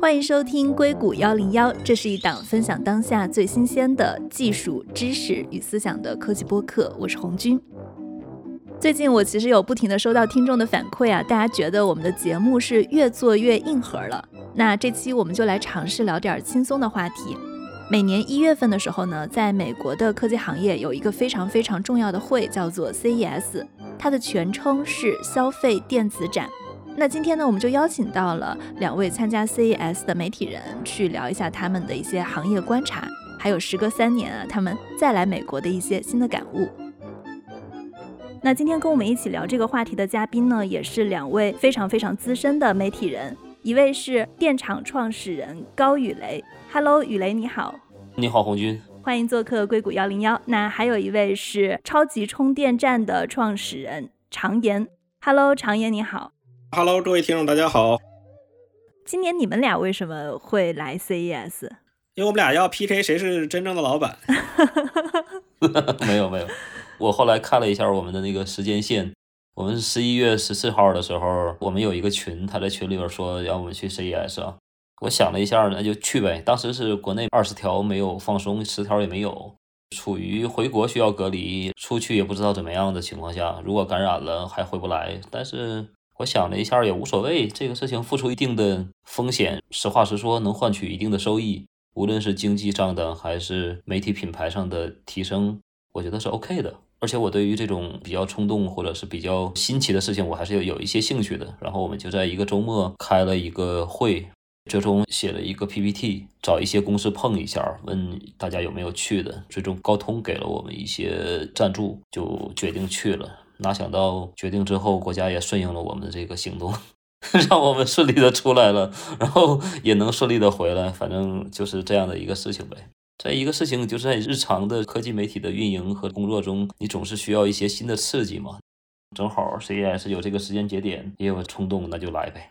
欢迎收听硅谷幺零幺，这是一档分享当下最新鲜的技术知识与思想的科技播客。我是红军。最近我其实有不停的收到听众的反馈啊，大家觉得我们的节目是越做越硬核了。那这期我们就来尝试聊点轻松的话题。每年一月份的时候呢，在美国的科技行业有一个非常非常重要的会，叫做 CES，它的全称是消费电子展。那今天呢，我们就邀请到了两位参加 CES 的媒体人，去聊一下他们的一些行业观察，还有时隔三年啊，他们再来美国的一些新的感悟。那今天跟我们一起聊这个话题的嘉宾呢，也是两位非常非常资深的媒体人，一位是电厂创始人高雨雷，Hello，宇雷你好。你好，红军，欢迎做客硅谷幺零幺。那还有一位是超级充电站的创始人常言，Hello，常言你好。Hello，各位听众，大家好。今年你们俩为什么会来 CES？因为我们俩要 PK 谁是真正的老板。没有没有，我后来看了一下我们的那个时间线，我们十一月十四号的时候，我们有一个群，他在群里边说让我们去 CES 啊。我想了一下，那就去呗。当时是国内二十条没有放松，十条也没有，处于回国需要隔离，出去也不知道怎么样的情况下，如果感染了还回不来。但是我想了一下，也无所谓，这个事情付出一定的风险，实话实说，能换取一定的收益，无论是经济上的还是媒体品牌上的提升，我觉得是 OK 的。而且我对于这种比较冲动或者是比较新奇的事情，我还是有有一些兴趣的。然后我们就在一个周末开了一个会。最终写了一个 PPT，找一些公司碰一下，问大家有没有去的。最终高通给了我们一些赞助，就决定去了。哪想到决定之后，国家也顺应了我们的这个行动，让我们顺利的出来了，然后也能顺利的回来。反正就是这样的一个事情呗。这一个事情就是在日常的科技媒体的运营和工作中，你总是需要一些新的刺激嘛。正好 CES 有这个时间节点，也有冲动，那就来呗。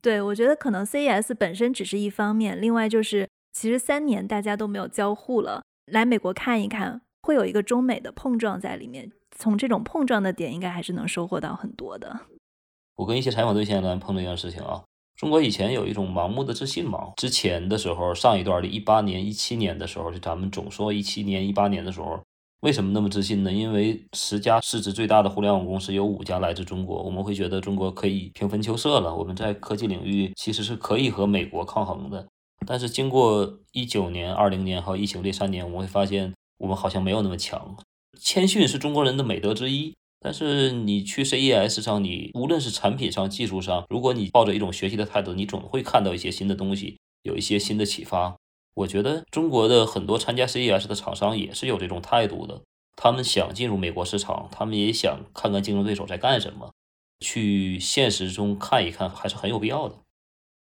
对，我觉得可能 CES 本身只是一方面，另外就是其实三年大家都没有交互了，来美国看一看，会有一个中美的碰撞在里面。从这种碰撞的点，应该还是能收获到很多的。我跟一些采访对象呢碰到一件事情啊，中国以前有一种盲目的自信嘛。之前的时候，上一段的一八年、一七年的时候，就咱们总说一七年、一八年的时候。为什么那么自信呢？因为十家市值最大的互联网公司有五家来自中国，我们会觉得中国可以平分秋色了。我们在科技领域其实是可以和美国抗衡的。但是经过一九年、二零年还有疫情这三年，我们会发现我们好像没有那么强。谦逊是中国人的美德之一，但是你去 CES 上，你无论是产品上、技术上，如果你抱着一种学习的态度，你总会看到一些新的东西，有一些新的启发。我觉得中国的很多参加 CES 的厂商也是有这种态度的，他们想进入美国市场，他们也想看看竞争对手在干什么，去现实中看一看还是很有必要的。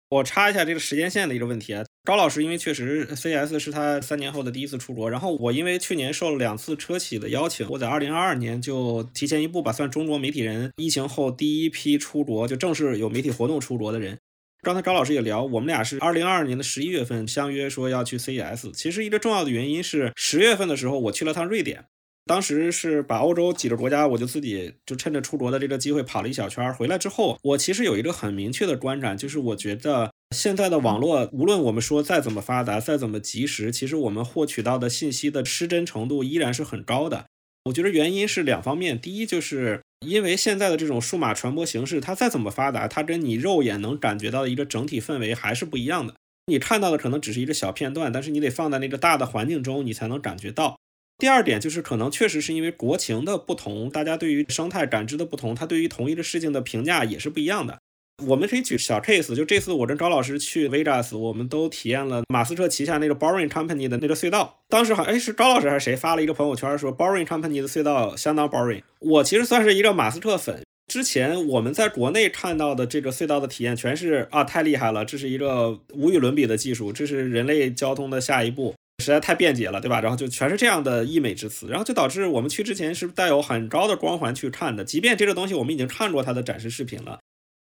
我插一下这个时间线的一个问题啊，高老师因为确实 CES 是他三年后的第一次出国，然后我因为去年受了两次车企的邀请，我在二零二二年就提前一步吧，算中国媒体人疫情后第一批出国，就正式有媒体活动出国的人。刚才高老师也聊，我们俩是二零二二年的十一月份相约说要去 CES。其实一个重要的原因是十月份的时候我去了趟瑞典，当时是把欧洲几个国家，我就自己就趁着出国的这个机会跑了一小圈。回来之后，我其实有一个很明确的观感，就是我觉得现在的网络，无论我们说再怎么发达，再怎么及时，其实我们获取到的信息的失真程度依然是很高的。我觉得原因是两方面，第一就是。因为现在的这种数码传播形式，它再怎么发达，它跟你肉眼能感觉到的一个整体氛围还是不一样的。你看到的可能只是一个小片段，但是你得放在那个大的环境中，你才能感觉到。第二点就是，可能确实是因为国情的不同，大家对于生态感知的不同，它对于同一个事情的评价也是不一样的。我们可以举小 case，就这次我跟高老师去 Vegas，我们都体验了马斯克旗下那个 Boring Company 的那个隧道。当时好像哎是高老师还是谁发了一个朋友圈说 Boring Company 的隧道相当 boring。我其实算是一个马斯克粉，之前我们在国内看到的这个隧道的体验全是啊太厉害了，这是一个无与伦比的技术，这是人类交通的下一步，实在太便捷了，对吧？然后就全是这样的溢美之词，然后就导致我们去之前是带有很高的光环去看的，即便这个东西我们已经看过它的展示视频了。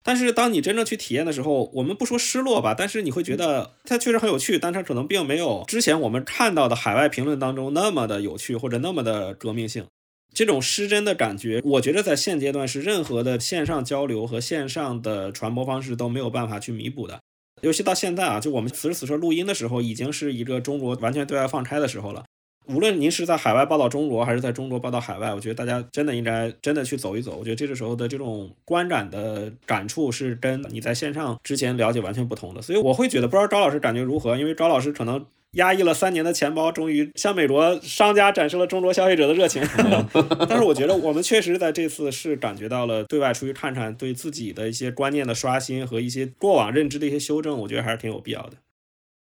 但是当你真正去体验的时候，我们不说失落吧，但是你会觉得它确实很有趣，但它可能并没有之前我们看到的海外评论当中那么的有趣或者那么的革命性。这种失真的感觉，我觉得在现阶段是任何的线上交流和线上的传播方式都没有办法去弥补的。尤其到现在啊，就我们此时此刻录音的时候，已经是一个中国完全对外放差的时候了。无论您是在海外报道中国，还是在中国报道海外，我觉得大家真的应该真的去走一走。我觉得这个时候的这种观展的感触是跟你在线上之前了解完全不同的。所以我会觉得，不知道赵老师感觉如何？因为赵老师可能压抑了三年的钱包，终于向美国商家展示了中国消费者的热情。但是我觉得我们确实在这次是感觉到了对外出去看看，对自己的一些观念的刷新和一些过往认知的一些修正，我觉得还是挺有必要的。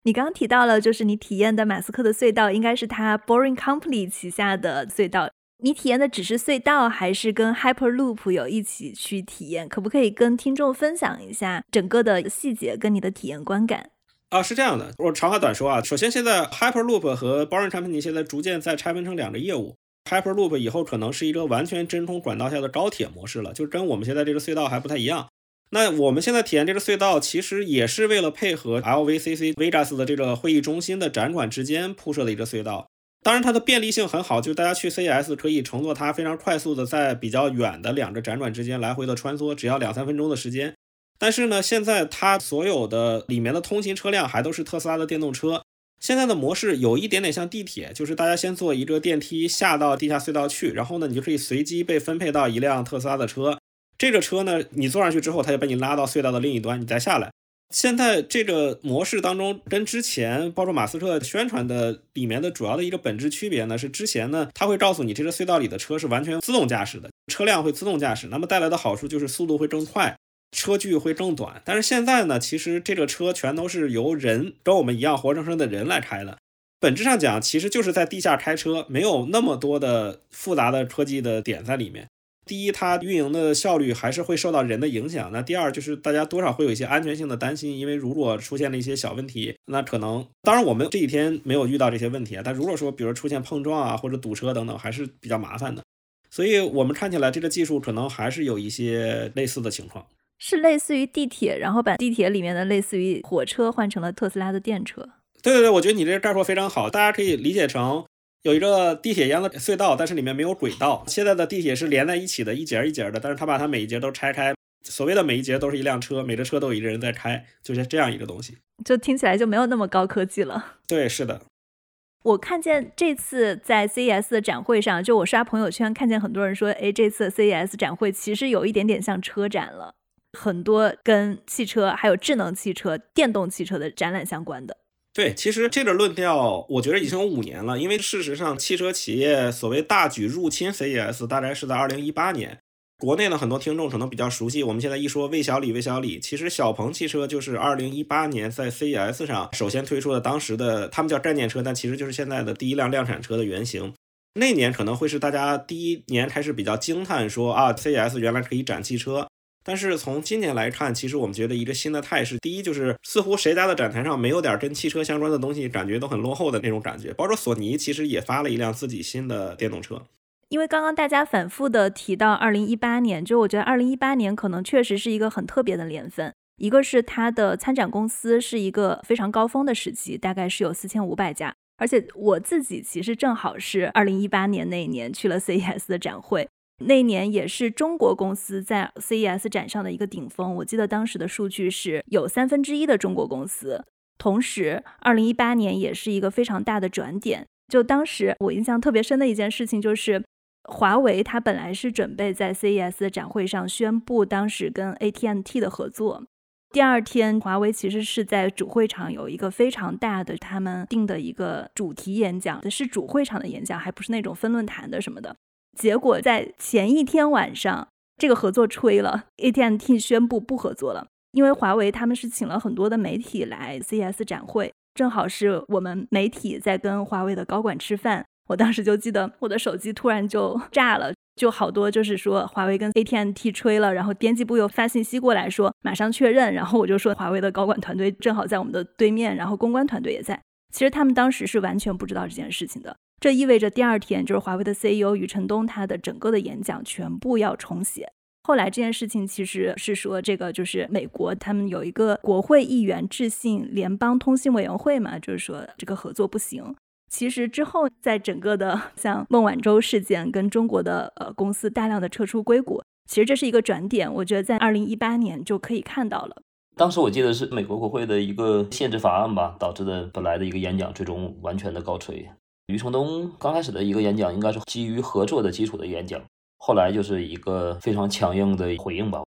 你刚刚提到了，就是你体验的马斯克的隧道，应该是他 Boring Company 旗下的隧道。你体验的只是隧道，还是跟 Hyperloop 有一起去体验？可不可以跟听众分享一下整个的细节跟你的体验观感？啊，是这样的，我长话短说啊。首先，现在 Hyperloop 和 Boring Company 现在逐渐在拆分成两个业务。Hyperloop 以后可能是一个完全真空管道下的高铁模式了，就跟我们现在这个隧道还不太一样。那我们现在体验这个隧道，其实也是为了配合 LVCC Vegas 的这个会议中心的展馆之间铺设的一个隧道。当然，它的便利性很好，就大家去 C S 可以乘坐它，非常快速的在比较远的两个展馆之间来回的穿梭，只要两三分钟的时间。但是呢，现在它所有的里面的通行车辆还都是特斯拉的电动车。现在的模式有一点点像地铁，就是大家先坐一个电梯下到地下隧道去，然后呢，你就可以随机被分配到一辆特斯拉的车。这个车呢，你坐上去之后，它就把你拉到隧道的另一端，你再下来。现在这个模式当中，跟之前包括马斯克宣传的里面的主要的一个本质区别呢，是之前呢，它会告诉你这个隧道里的车是完全自动驾驶的，车辆会自动驾驶，那么带来的好处就是速度会更快，车距会更短。但是现在呢，其实这个车全都是由人跟我们一样活生生的人来开的，本质上讲，其实就是在地下开车，没有那么多的复杂的科技的点在里面。第一，它运营的效率还是会受到人的影响。那第二，就是大家多少会有一些安全性的担心，因为如果出现了一些小问题，那可能，当然我们这几天没有遇到这些问题啊。但如果说，比如出现碰撞啊，或者堵车等等，还是比较麻烦的。所以我们看起来这个技术可能还是有一些类似的情况，是类似于地铁，然后把地铁里面的类似于火车换成了特斯拉的电车。对对对，我觉得你这个概括非常好，大家可以理解成。有一个地铁一样的隧道，但是里面没有轨道。现在的地铁是连在一起的，一节一节的，但是它把它每一节都拆开。所谓的每一节都是一辆车，每个车都有一个人在开，就是这样一个东西。就听起来就没有那么高科技了。对，是的。我看见这次在 CES 的展会上，就我刷朋友圈看见很多人说，哎，这次 CES 展会其实有一点点像车展了，很多跟汽车还有智能汽车、电动汽车的展览相关的。对，其实这个论调，我觉得已经有五年了。因为事实上，汽车企业所谓大举入侵 CES，大概是在二零一八年。国内的很多听众可能比较熟悉，我们现在一说魏小李，魏小李，其实小鹏汽车就是二零一八年在 CES 上首先推出的，当时的他们叫概念车，但其实就是现在的第一辆量产车的原型。那年可能会是大家第一年开始比较惊叹，说啊，CES 原来可以展汽车。但是从今年来看，其实我们觉得一个新的态势，第一就是似乎谁家的展台上没有点跟汽车相关的东西，感觉都很落后的那种感觉。包括索尼其实也发了一辆自己新的电动车。因为刚刚大家反复的提到二零一八年，就我觉得二零一八年可能确实是一个很特别的年份。一个是它的参展公司是一个非常高峰的时期，大概是有四千五百家，而且我自己其实正好是二零一八年那一年去了 CES 的展会。那年也是中国公司在 CES 展上的一个顶峰，我记得当时的数据是有三分之一的中国公司。同时，二零一八年也是一个非常大的转点。就当时我印象特别深的一件事情，就是华为它本来是准备在 CES 的展会上宣布当时跟 AT&T 的合作。第二天，华为其实是在主会场有一个非常大的他们定的一个主题演讲，是主会场的演讲，还不是那种分论坛的什么的。结果在前一天晚上，这个合作吹了，AT&T 宣布不合作了。因为华为他们是请了很多的媒体来 CES 展会，正好是我们媒体在跟华为的高管吃饭。我当时就记得我的手机突然就炸了，就好多就是说华为跟 AT&T 吹了，然后编辑部又发信息过来说马上确认，然后我就说华为的高管团队正好在我们的对面，然后公关团队也在。其实他们当时是完全不知道这件事情的。这意味着第二天就是华为的 CEO 余承东，他的整个的演讲全部要重写。后来这件事情其实是说，这个就是美国他们有一个国会议员致信联邦通信委员会嘛，就是说这个合作不行。其实之后在整个的像孟晚舟事件跟中国的呃公司大量的撤出硅谷，其实这是一个转点，我觉得在二零一八年就可以看到了。当时我记得是美国国会的一个限制法案吧，导致的本来的一个演讲最终完全的告吹。余承东刚开始的一个演讲应该是基于合作的基础的演讲，后来就是一个非常强硬的回应吧。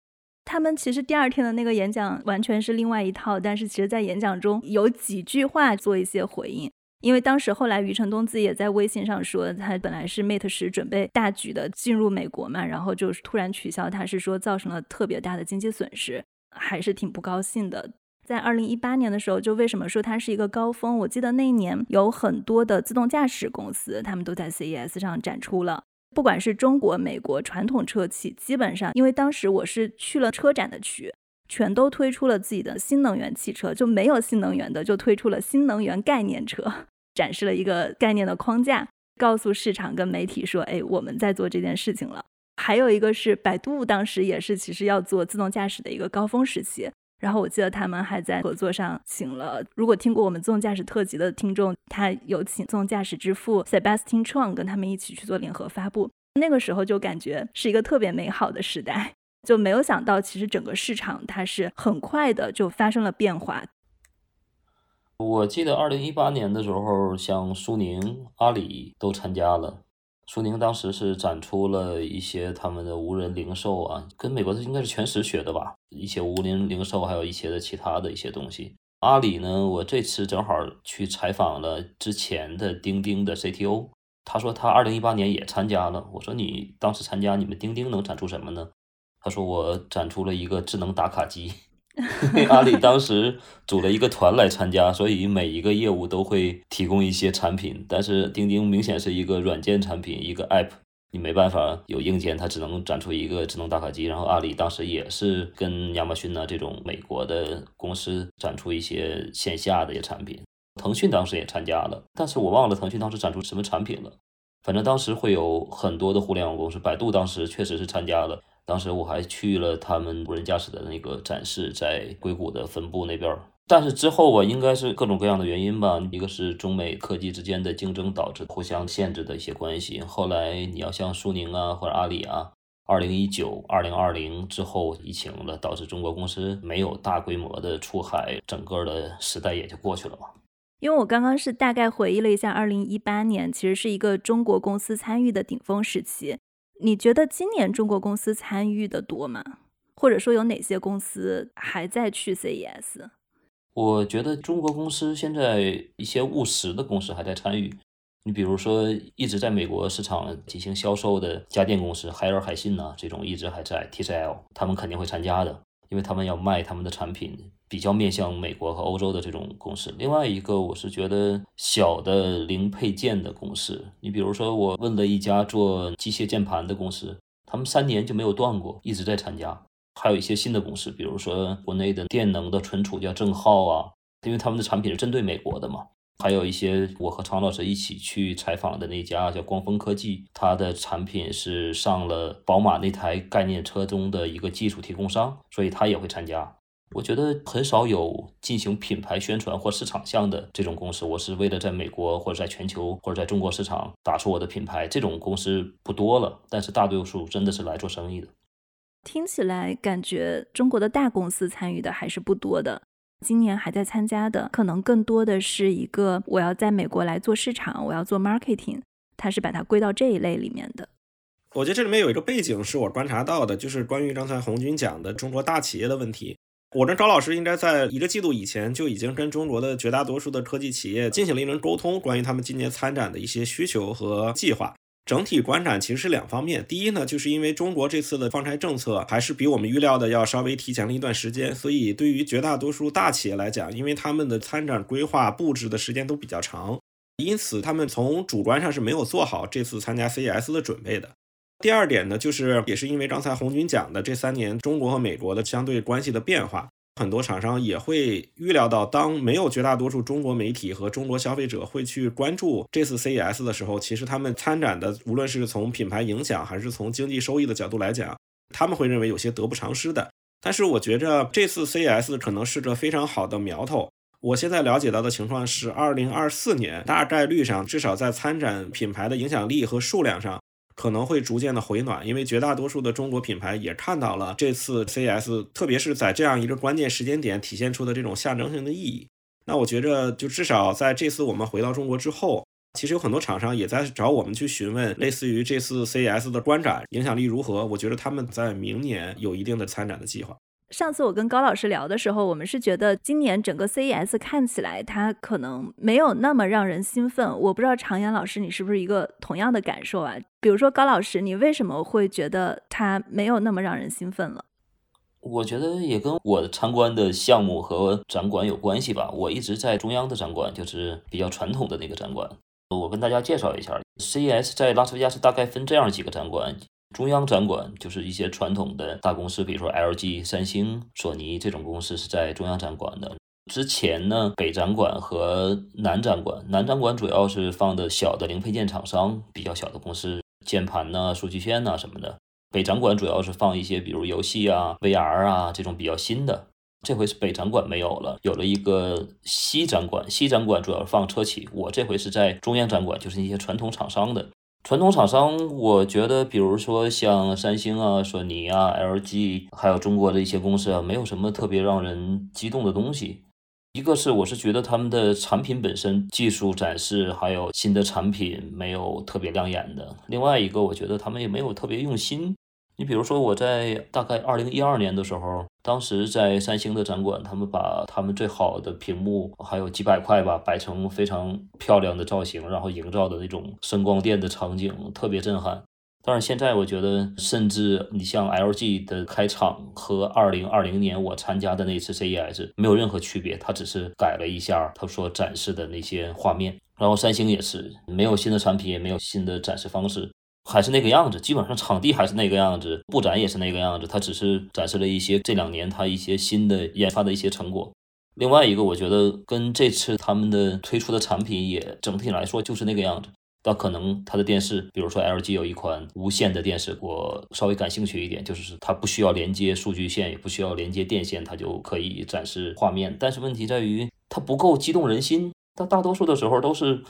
他们其实第二天的那个演讲完全是另外一套，但是其实在演讲中有几句话做一些回应。因为当时后来余承东自己也在微信上说，他本来是 Mate 十准备大举的进入美国嘛，然后就是突然取消，他是说造成了特别大的经济损失，还是挺不高兴的。在二零一八年的时候，就为什么说它是一个高峰？我记得那一年有很多的自动驾驶公司，他们都在 CES 上展出了。不管是中国、美国传统车企，基本上因为当时我是去了车展的区，全都推出了自己的新能源汽车，就没有新能源的就推出了新能源概念车，展示了一个概念的框架，告诉市场跟媒体说：“哎，我们在做这件事情了。”还有一个是百度，当时也是其实要做自动驾驶的一个高峰时期。然后我记得他们还在合作上请了，如果听过我们自动驾驶特辑的听众，他有请自动驾驶之父 Sebastian Chang 跟他们一起去做联合发布。那个时候就感觉是一个特别美好的时代，就没有想到其实整个市场它是很快的就发生了变化。我记得二零一八年的时候，像苏宁、阿里都参加了。苏宁当时是展出了一些他们的无人零售啊，跟美国的应该是全时学的吧，一些无人零售，还有一些的其他的一些东西。阿里呢，我这次正好去采访了之前的钉钉的 CTO，他说他二零一八年也参加了。我说你当时参加，你们钉钉能展出什么呢？他说我展出了一个智能打卡机。阿里当时组了一个团来参加，所以每一个业务都会提供一些产品。但是钉钉明显是一个软件产品，一个 App，你没办法有硬件，它只能展出一个智能打卡机。然后阿里当时也是跟亚马逊呐这种美国的公司展出一些线下的一些产品。腾讯当时也参加了，但是我忘了腾讯当时展出什么产品了。反正当时会有很多的互联网公司，百度当时确实是参加了。当时我还去了他们无人驾驶的那个展示，在硅谷的分部那边。但是之后啊，应该是各种各样的原因吧。一个是中美科技之间的竞争导致互相限制的一些关系。后来你要像苏宁啊或者阿里啊，二零一九、二零二零之后疫情了，导致中国公司没有大规模的出海，整个的时代也就过去了嘛。因为我刚刚是大概回忆了一下，二零一八年其实是一个中国公司参与的顶峰时期。你觉得今年中国公司参与的多吗？或者说有哪些公司还在去 CES？我觉得中国公司现在一些务实的公司还在参与。你比如说一直在美国市场进行销售的家电公司海尔、海信呐，这种一直还在 TCL，他们肯定会参加的，因为他们要卖他们的产品。比较面向美国和欧洲的这种公司，另外一个我是觉得小的零配件的公司，你比如说我问了一家做机械键盘的公司，他们三年就没有断过，一直在参加。还有一些新的公司，比如说国内的电能的存储叫正浩啊，因为他们的产品是针对美国的嘛。还有一些我和常老师一起去采访的那家叫光峰科技，它的产品是上了宝马那台概念车中的一个技术提供商，所以他也会参加。我觉得很少有进行品牌宣传或市场项的这种公司。我是为了在美国或者在全球或者在中国市场打出我的品牌，这种公司不多了。但是大多数真的是来做生意的。听起来感觉中国的大公司参与的还是不多的。今年还在参加的，可能更多的是一个我要在美国来做市场，我要做 marketing，它是把它归到这一类里面的。我觉得这里面有一个背景是我观察到的，就是关于刚才红军讲的中国大企业的问题。我跟高老师应该在一个季度以前就已经跟中国的绝大多数的科技企业进行了一轮沟通，关于他们今年参展的一些需求和计划。整体观展其实是两方面，第一呢，就是因为中国这次的放开政策还是比我们预料的要稍微提前了一段时间，所以对于绝大多数大企业来讲，因为他们的参展规划布置的时间都比较长，因此他们从主观上是没有做好这次参加 CES 的准备的。第二点呢，就是也是因为刚才红军讲的这三年中国和美国的相对关系的变化，很多厂商也会预料到，当没有绝大多数中国媒体和中国消费者会去关注这次 CES 的时候，其实他们参展的，无论是从品牌影响还是从经济收益的角度来讲，他们会认为有些得不偿失的。但是我觉着这次 CES 可能是个非常好的苗头，我现在了解到的情况是，二零二四年大概率上，至少在参展品牌的影响力和数量上，可能会逐渐的回暖，因为绝大多数的中国品牌也看到了这次 CES，特别是在这样一个关键时间点体现出的这种象征性的意义。那我觉着，就至少在这次我们回到中国之后，其实有很多厂商也在找我们去询问，类似于这次 CES 的观展影响力如何。我觉得他们在明年有一定的参展的计划。上次我跟高老师聊的时候，我们是觉得今年整个 CES 看起来它可能没有那么让人兴奋。我不知道常言老师你是不是一个同样的感受啊？比如说高老师，你为什么会觉得它没有那么让人兴奋了？我觉得也跟我参观的项目和展馆有关系吧。我一直在中央的展馆，就是比较传统的那个展馆。我跟大家介绍一下，CES 在拉斯维加斯大概分这样几个展馆。中央展馆就是一些传统的大公司，比如说 LG、三星、索尼这种公司是在中央展馆的。之前呢，北展馆和南展馆，南展馆主要是放的小的零配件厂商，比较小的公司，键盘呐、数据线呐什么的。北展馆主要是放一些，比如游戏啊、VR 啊这种比较新的。这回是北展馆没有了，有了一个西展馆。西展馆主要是放车企。我这回是在中央展馆，就是一些传统厂商的。传统厂商，我觉得，比如说像三星啊、索尼啊、LG，还有中国的一些公司啊，没有什么特别让人激动的东西。一个是，我是觉得他们的产品本身技术展示，还有新的产品没有特别亮眼的。另外一个，我觉得他们也没有特别用心。你比如说，我在大概二零一二年的时候，当时在三星的展馆，他们把他们最好的屏幕还有几百块吧，摆成非常漂亮的造型，然后营造的那种声光电的场景，特别震撼。但是现在我觉得，甚至你像 LG 的开场和二零二零年我参加的那次 CES 没有任何区别，它只是改了一下它所展示的那些画面。然后三星也是没有新的产品，也没有新的展示方式。还是那个样子，基本上场地还是那个样子，布展也是那个样子。它只是展示了一些这两年它一些新的研发的一些成果。另外一个，我觉得跟这次他们的推出的产品也整体来说就是那个样子。但可能它的电视，比如说 LG 有一款无线的电视，我稍微感兴趣一点，就是它不需要连接数据线，也不需要连接电线，它就可以展示画面。但是问题在于它不够激动人心，它大多数的时候都是。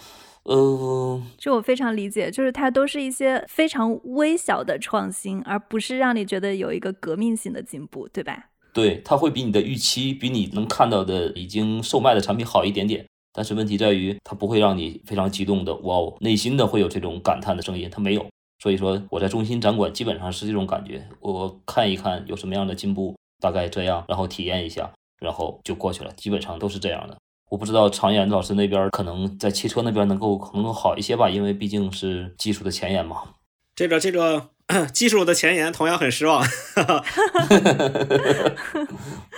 呃，就我非常理解，就是它都是一些非常微小的创新，而不是让你觉得有一个革命性的进步，对吧？对，它会比你的预期，比你能看到的已经售卖的产品好一点点。但是问题在于，它不会让你非常激动的，哇哦，内心的会有这种感叹的声音，它没有。所以说，我在中心展馆基本上是这种感觉，我看一看有什么样的进步，大概这样，然后体验一下，然后就过去了，基本上都是这样的。我不知道常言老师那边可能在汽车那边能够能够好一些吧，因为毕竟是技术的前沿嘛。这个这个 技术的前沿同样很失望。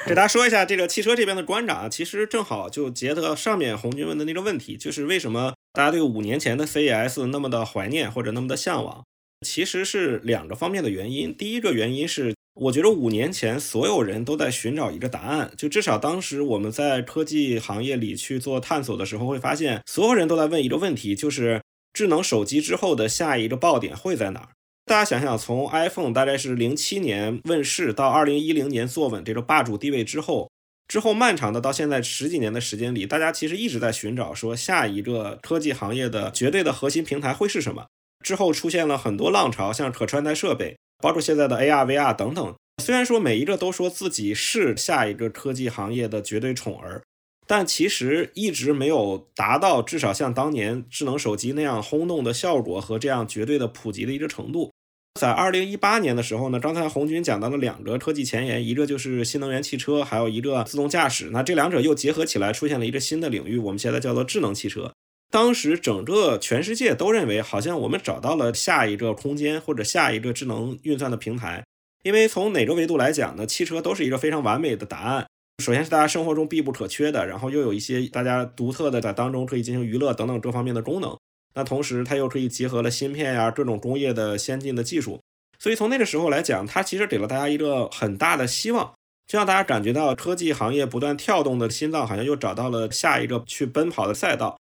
给大家说一下这个汽车这边的观展，其实正好就结合上面红军问的那个问题，就是为什么大家对五年前的 CES 那么的怀念或者那么的向往？其实是两个方面的原因。第一个原因是。我觉得五年前所有人都在寻找一个答案，就至少当时我们在科技行业里去做探索的时候，会发现所有人都在问一个问题，就是智能手机之后的下一个爆点会在哪儿？大家想想，从 iPhone 大概是零七年问世到二零一零年坐稳这个霸主地位之后，之后漫长的到现在十几年的时间里，大家其实一直在寻找说下一个科技行业的绝对的核心平台会是什么？之后出现了很多浪潮，像可穿戴设备。包括现在的 AR、VR 等等，虽然说每一个都说自己是下一个科技行业的绝对宠儿，但其实一直没有达到至少像当年智能手机那样轰动的效果和这样绝对的普及的一个程度。在二零一八年的时候呢，刚才红军讲到了两个科技前沿，一个就是新能源汽车，还有一个自动驾驶。那这两者又结合起来，出现了一个新的领域，我们现在叫做智能汽车。当时整个全世界都认为，好像我们找到了下一个空间或者下一个智能运算的平台。因为从哪个维度来讲呢？汽车都是一个非常完美的答案。首先是大家生活中必不可缺的，然后又有一些大家独特的在当中可以进行娱乐等等各方面的功能。那同时它又可以结合了芯片呀各种工业的先进的技术。所以从那个时候来讲，它其实给了大家一个很大的希望，就让大家感觉到科技行业不断跳动的心脏好像又找到了下一个去奔跑的赛道。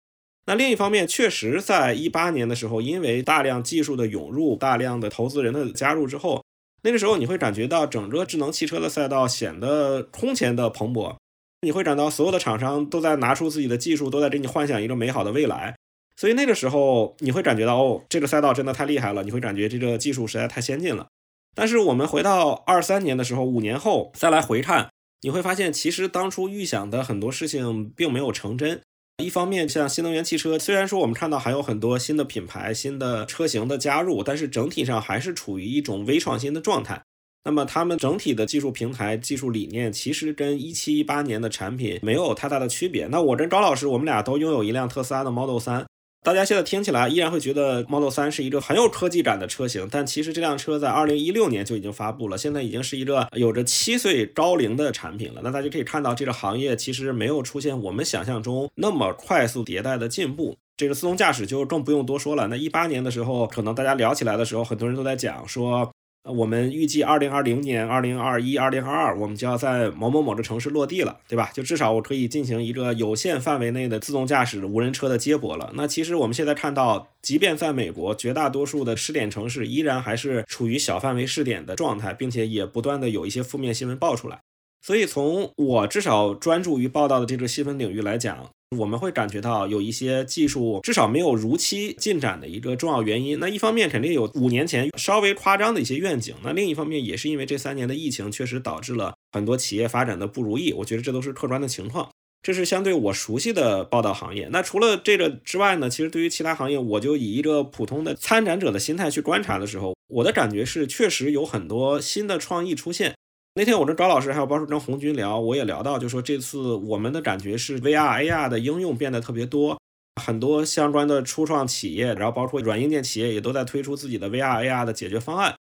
那另一方面，确实在一八年的时候，因为大量技术的涌入、大量的投资人的加入之后，那个时候你会感觉到整个智能汽车的赛道显得空前的蓬勃。你会感到所有的厂商都在拿出自己的技术，都在给你幻想一个美好的未来。所以那个时候你会感觉到，哦，这个赛道真的太厉害了，你会感觉这个技术实在太先进了。但是我们回到二三年的时候，五年后再来回看，你会发现其实当初预想的很多事情并没有成真。一方面，像新能源汽车，虽然说我们看到还有很多新的品牌、新的车型的加入，但是整体上还是处于一种微创新的状态。那么，他们整体的技术平台、技术理念，其实跟一七一八年的产品没有太大的区别。那我跟高老师，我们俩都拥有一辆特斯拉的 Model 三。大家现在听起来依然会觉得 Model 3是一个很有科技感的车型，但其实这辆车在2016年就已经发布了，现在已经是一个有着七岁高龄的产品了。那大家可以看到，这个行业其实没有出现我们想象中那么快速迭代的进步。这个自动驾驶就更不用多说了。那一八年的时候，可能大家聊起来的时候，很多人都在讲说。我们预计二零二零年、二零二一、二零二二，我们就要在某某某的城市落地了，对吧？就至少我可以进行一个有限范围内的自动驾驶无人车的接驳了。那其实我们现在看到，即便在美国，绝大多数的试点城市依然还是处于小范围试点的状态，并且也不断的有一些负面新闻爆出来。所以从我至少专注于报道的这个细分领域来讲。我们会感觉到有一些技术至少没有如期进展的一个重要原因。那一方面肯定有五年前稍微夸张的一些愿景，那另一方面也是因为这三年的疫情确实导致了很多企业发展的不如意。我觉得这都是客观的情况。这是相对我熟悉的报道行业。那除了这个之外呢？其实对于其他行业，我就以一个普通的参展者的心态去观察的时候，我的感觉是确实有很多新的创意出现。那天我跟高老师还有包叔跟红军聊，我也聊到，就说这次我们的感觉是 VR、AR 的应用变得特别多，很多相关的初创企业，然后包括软硬件企业也都在推出自己的 VR、AR 的解决方案。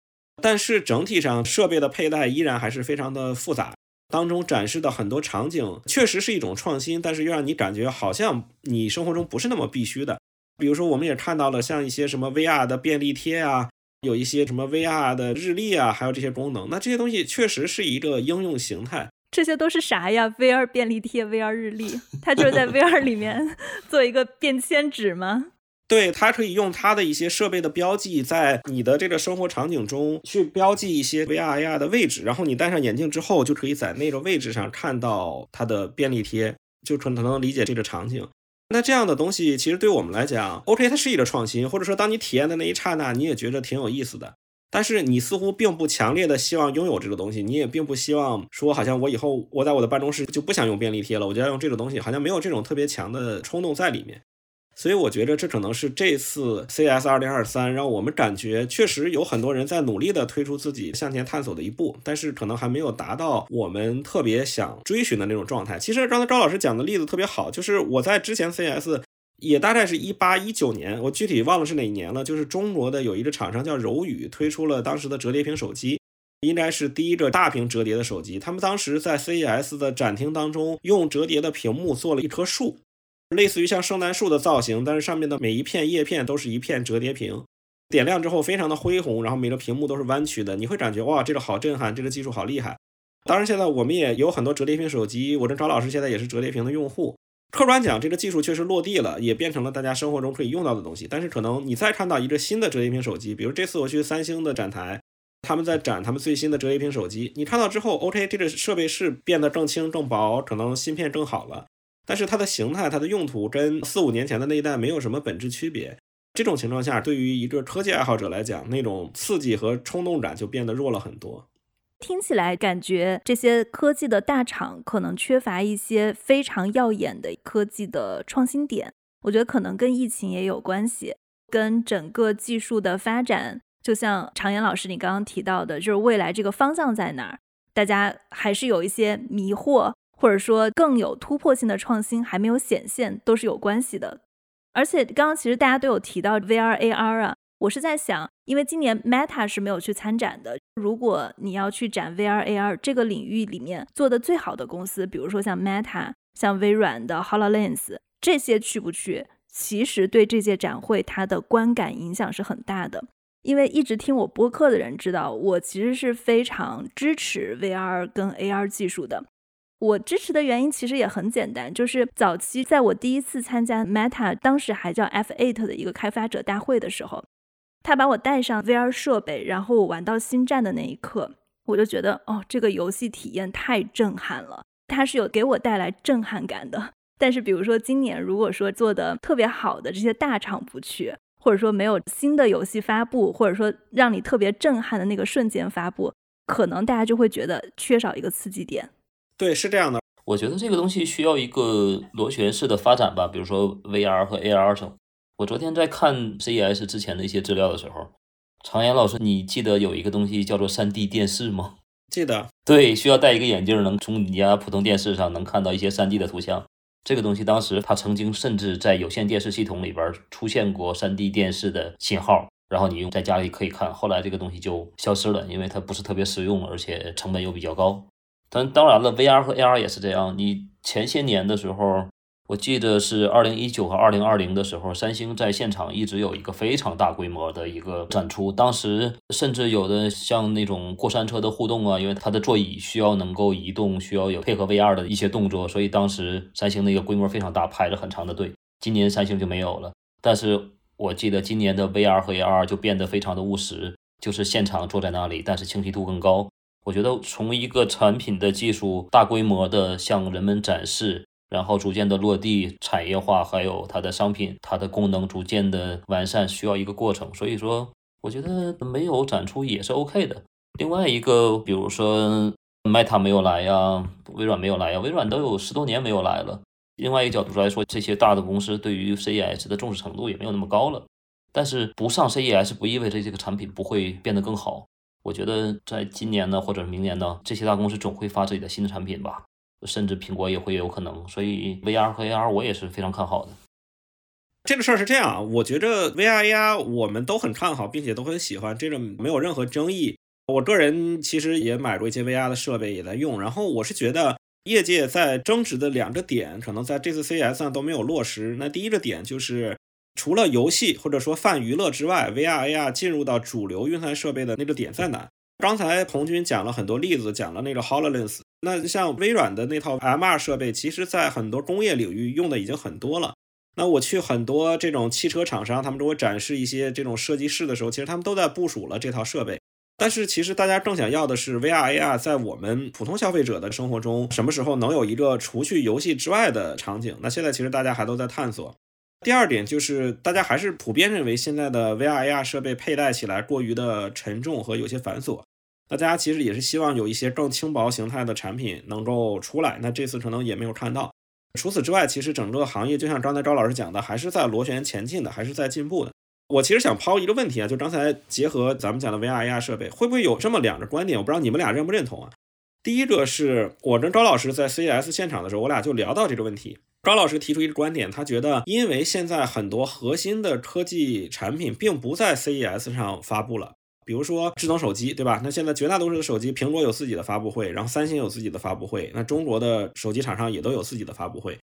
但是整体上设备的佩戴依然还是非常的复杂，当中展示的很多场景确实是一种创新，但是又让你感觉好像你生活中不是那么必须的。比如说，我们也看到了像一些什么 VR 的便利贴啊。有一些什么 VR 的日历啊，还有这些功能，那这些东西确实是一个应用形态。这些都是啥呀？VR 便利贴、VR 日历，它就是在 VR 里面 做一个便签纸吗？对，它可以用它的一些设备的标记，在你的这个生活场景中去标记一些 VR、AR 的位置，然后你戴上眼镜之后，就可以在那个位置上看到它的便利贴，就可能理解这个场景。那这样的东西其实对我们来讲，OK，它是一个创新，或者说当你体验的那一刹那，你也觉得挺有意思的。但是你似乎并不强烈的希望拥有这个东西，你也并不希望说，好像我以后我在我的办公室就不想用便利贴了，我就要用这个东西，好像没有这种特别强的冲动在里面。所以我觉得这可能是这次 CS 二零二三让我们感觉确实有很多人在努力的推出自己向前探索的一步，但是可能还没有达到我们特别想追寻的那种状态。其实刚才高老师讲的例子特别好，就是我在之前 CS 也大概是一八一九年，我具体忘了是哪一年了。就是中国的有一个厂商叫柔宇推出了当时的折叠屏手机，应该是第一个大屏折叠的手机。他们当时在 CES 的展厅当中用折叠的屏幕做了一棵树。类似于像圣诞树的造型，但是上面的每一片叶片都是一片折叠屏，点亮之后非常的恢宏，然后每个屏幕都是弯曲的，你会感觉哇，这个好震撼，这个技术好厉害。当然，现在我们也有很多折叠屏手机，我跟赵老师现在也是折叠屏的用户。客观讲，这个技术确实落地了，也变成了大家生活中可以用到的东西。但是可能你再看到一个新的折叠屏手机，比如这次我去三星的展台，他们在展他们最新的折叠屏手机，你看到之后，OK，这个设备是变得更轻更薄，可能芯片更好了。但是它的形态、它的用途跟四五年前的那一代没有什么本质区别。这种情况下，对于一个科技爱好者来讲，那种刺激和冲动感就变得弱了很多。听起来感觉这些科技的大厂可能缺乏一些非常耀眼的科技的创新点。我觉得可能跟疫情也有关系，跟整个技术的发展，就像常言老师你刚刚提到的，就是未来这个方向在哪儿，大家还是有一些迷惑。或者说更有突破性的创新还没有显现，都是有关系的。而且刚刚其实大家都有提到 VR AR 啊，我是在想，因为今年 Meta 是没有去参展的。如果你要去展 VR AR 这个领域里面做的最好的公司，比如说像 Meta、像微软的 Hololens 这些去不去，其实对这届展会它的观感影响是很大的。因为一直听我播客的人知道，我其实是非常支持 VR 跟 AR 技术的。我支持的原因其实也很简单，就是早期在我第一次参加 Meta，当时还叫 F8 的一个开发者大会的时候，他把我带上 VR 设备，然后我玩到星战的那一刻，我就觉得哦，这个游戏体验太震撼了，它是有给我带来震撼感的。但是比如说今年如果说做的特别好的这些大厂不去，或者说没有新的游戏发布，或者说让你特别震撼的那个瞬间发布，可能大家就会觉得缺少一个刺激点。对，是这样的。我觉得这个东西需要一个螺旋式的发展吧，比如说 VR 和 AR 上。我昨天在看 CES 之前的一些资料的时候，常岩老师，你记得有一个东西叫做 3D 电视吗？记得。对，需要戴一个眼镜，能从你家普通电视上能看到一些 3D 的图像。这个东西当时它曾经甚至在有线电视系统里边出现过 3D 电视的信号，然后你用在家里可以看。后来这个东西就消失了，因为它不是特别实用，而且成本又比较高。但当然了，VR 和 AR 也是这样。你前些年的时候，我记得是二零一九和二零二零的时候，三星在现场一直有一个非常大规模的一个展出。当时甚至有的像那种过山车的互动啊，因为它的座椅需要能够移动，需要有配合 VR 的一些动作，所以当时三星那个规模非常大，排着很长的队。今年三星就没有了。但是我记得今年的 VR 和 AR 就变得非常的务实，就是现场坐在那里，但是清晰度更高。我觉得从一个产品的技术大规模的向人们展示，然后逐渐的落地产业化，还有它的商品、它的功能逐渐的完善，需要一个过程。所以说，我觉得没有展出也是 OK 的。另外一个，比如说 Meta 没有来呀，微软没有来呀，微软都有十多年没有来了。另外一个角度来说，这些大的公司对于 CES 的重视程度也没有那么高了。但是不上 CES 不意味着这个产品不会变得更好。我觉得在今年呢，或者明年呢，这些大公司总会发自己的新的产品吧，甚至苹果也会有可能。所以 VR 和 AR 我也是非常看好的。这个事儿是这样，我觉着 VR、AR 我们都很看好，并且都很喜欢，这个没有任何争议。我个人其实也买过一些 VR 的设备，也在用。然后我是觉得业界在争执的两个点，可能在这次 CES 上都没有落实。那第一个点就是。除了游戏或者说泛娱乐之外，VR、AR 进入到主流运算设备的那个点在哪？刚才红军讲了很多例子，讲了那个 Hololens。那像微软的那套 MR 设备，其实在很多工业领域用的已经很多了。那我去很多这种汽车厂商，他们给我展示一些这种设计室的时候，其实他们都在部署了这套设备。但是其实大家更想要的是 VR、AR 在我们普通消费者的生活中，什么时候能有一个除去游戏之外的场景？那现在其实大家还都在探索。第二点就是，大家还是普遍认为现在的 VR、AR 设备佩戴起来过于的沉重和有些繁琐。那大家其实也是希望有一些更轻薄形态的产品能够出来。那这次可能也没有看到。除此之外，其实整个行业就像刚才高老师讲的，还是在螺旋前进的，还是在进步的。我其实想抛一个问题啊，就刚才结合咱们讲的 VR、AR 设备，会不会有这么两个观点？我不知道你们俩认不认同啊？第一个是我跟高老师在 CES 现场的时候，我俩就聊到这个问题。高老师提出一个观点，他觉得因为现在很多核心的科技产品并不在 CES 上发布了，比如说智能手机，对吧？那现在绝大多数的手机，苹果有自己的发布会，然后三星有自己的发布会，那中国的手机厂商也都有自己的发布会。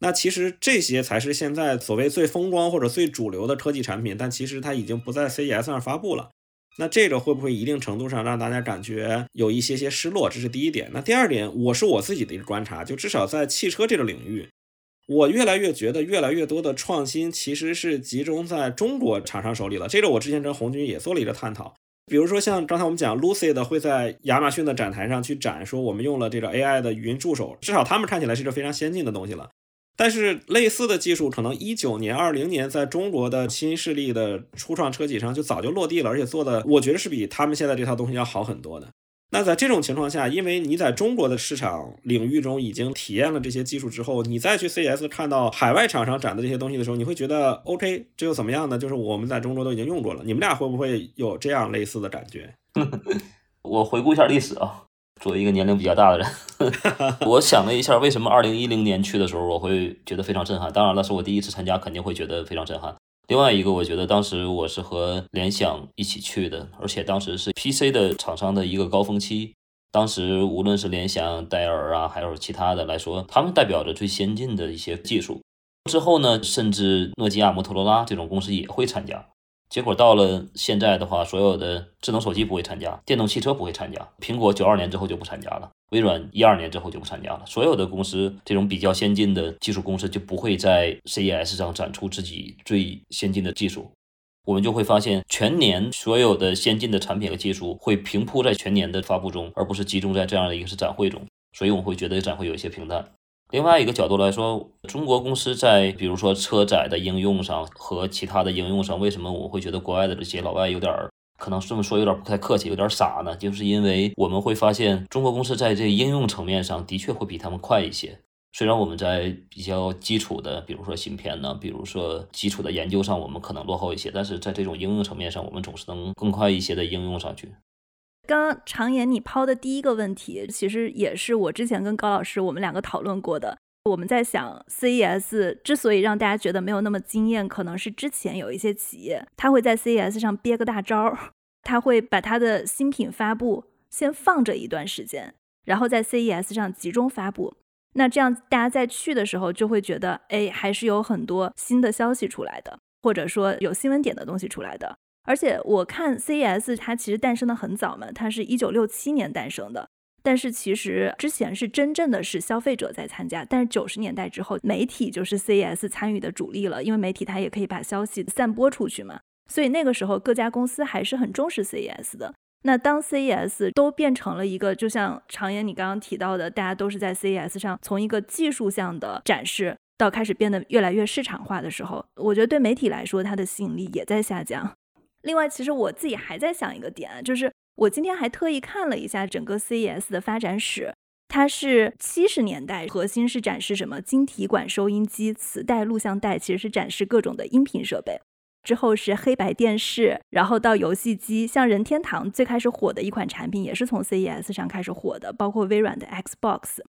那其实这些才是现在所谓最风光或者最主流的科技产品，但其实它已经不在 CES 上发布了。那这个会不会一定程度上让大家感觉有一些些失落？这是第一点。那第二点，我是我自己的一个观察，就至少在汽车这个领域，我越来越觉得越来越多的创新其实是集中在中国厂商手里了。这个我之前跟红军也做了一个探讨。比如说像刚才我们讲，Lucid 会在亚马逊的展台上去展，说我们用了这个 AI 的语音助手，至少他们看起来是一个非常先进的东西了。但是类似的技术，可能一九年、二零年在中国的新势力的初创车企上就早就落地了，而且做的，我觉得是比他们现在这套东西要好很多的。那在这种情况下，因为你在中国的市场领域中已经体验了这些技术之后，你再去 CS 看到海外厂商展的这些东西的时候，你会觉得 OK，这又怎么样呢？就是我们在中国都已经用过了。你们俩会不会有这样类似的感觉？我回顾一下历史啊。作为一个年龄比较大的人，我想了一下，为什么二零一零年去的时候我会觉得非常震撼？当然了，是我第一次参加，肯定会觉得非常震撼。另外一个，我觉得当时我是和联想一起去的，而且当时是 PC 的厂商的一个高峰期。当时无论是联想、戴尔啊，还有其他的来说，他们代表着最先进的一些技术。之后呢，甚至诺基亚、摩托罗拉这种公司也会参加。结果到了现在的话，所有的智能手机不会参加，电动汽车不会参加，苹果九二年之后就不参加了，微软一二年之后就不参加了，所有的公司这种比较先进的技术公司就不会在 CES 上展出自己最先进的技术，我们就会发现全年所有的先进的产品和技术会平铺在全年的发布中，而不是集中在这样的一个是展会中。所以我们会觉得展会有一些平淡。另外一个角度来说，中国公司在比如说车载的应用上和其他的应用上，为什么我会觉得国外的这些老外有点儿，可能这么说有点不太客气，有点傻呢？就是因为我们会发现，中国公司在这应用层面上的确会比他们快一些。虽然我们在比较基础的，比如说芯片呢，比如说基础的研究上，我们可能落后一些，但是在这种应用层面上，我们总是能更快一些的应用上去。刚刚常言你抛的第一个问题，其实也是我之前跟高老师我们两个讨论过的。我们在想，CES 之所以让大家觉得没有那么惊艳，可能是之前有一些企业，他会在 CES 上憋个大招，他会把他的新品发布先放着一段时间，然后在 CES 上集中发布。那这样大家在去的时候就会觉得，哎，还是有很多新的消息出来的，或者说有新闻点的东西出来的。而且我看 CES 它其实诞生的很早嘛，它是一九六七年诞生的。但是其实之前是真正的是消费者在参加，但是九十年代之后，媒体就是 CES 参与的主力了，因为媒体它也可以把消息散播出去嘛。所以那个时候各家公司还是很重视 CES 的。那当 CES 都变成了一个，就像常言你刚刚提到的，大家都是在 CES 上从一个技术向的展示到开始变得越来越市场化的时候，我觉得对媒体来说它的吸引力也在下降。另外，其实我自己还在想一个点，就是我今天还特意看了一下整个 CES 的发展史，它是七十年代核心是展示什么晶体管收音机、磁带、录像带，其实是展示各种的音频设备。之后是黑白电视，然后到游戏机，像任天堂最开始火的一款产品也是从 CES 上开始火的，包括微软的 Xbox。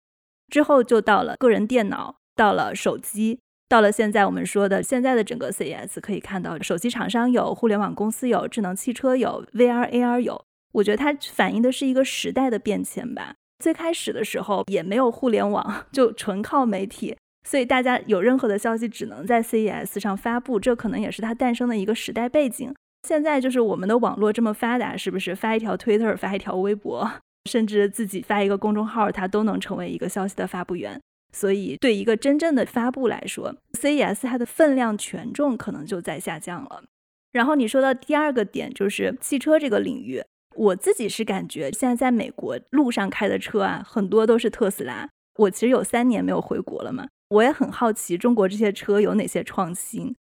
之后就到了个人电脑，到了手机。到了现在，我们说的现在的整个 CES 可以看到，手机厂商有，互联网公司有，智能汽车有，VR、AR 有。我觉得它反映的是一个时代的变迁吧。最开始的时候也没有互联网，就纯靠媒体，所以大家有任何的消息只能在 CES 上发布，这可能也是它诞生的一个时代背景。现在就是我们的网络这么发达，是不是发一条 Twitter、发一条微博，甚至自己发一个公众号，它都能成为一个消息的发布源？所以，对一个真正的发布来说，CES 它的分量权重可能就在下降了。然后你说到第二个点，就是汽车这个领域，我自己是感觉现在在美国路上开的车啊，很多都是特斯拉。我其实有三年没有回国了嘛，我也很好奇中国这些车有哪些创新。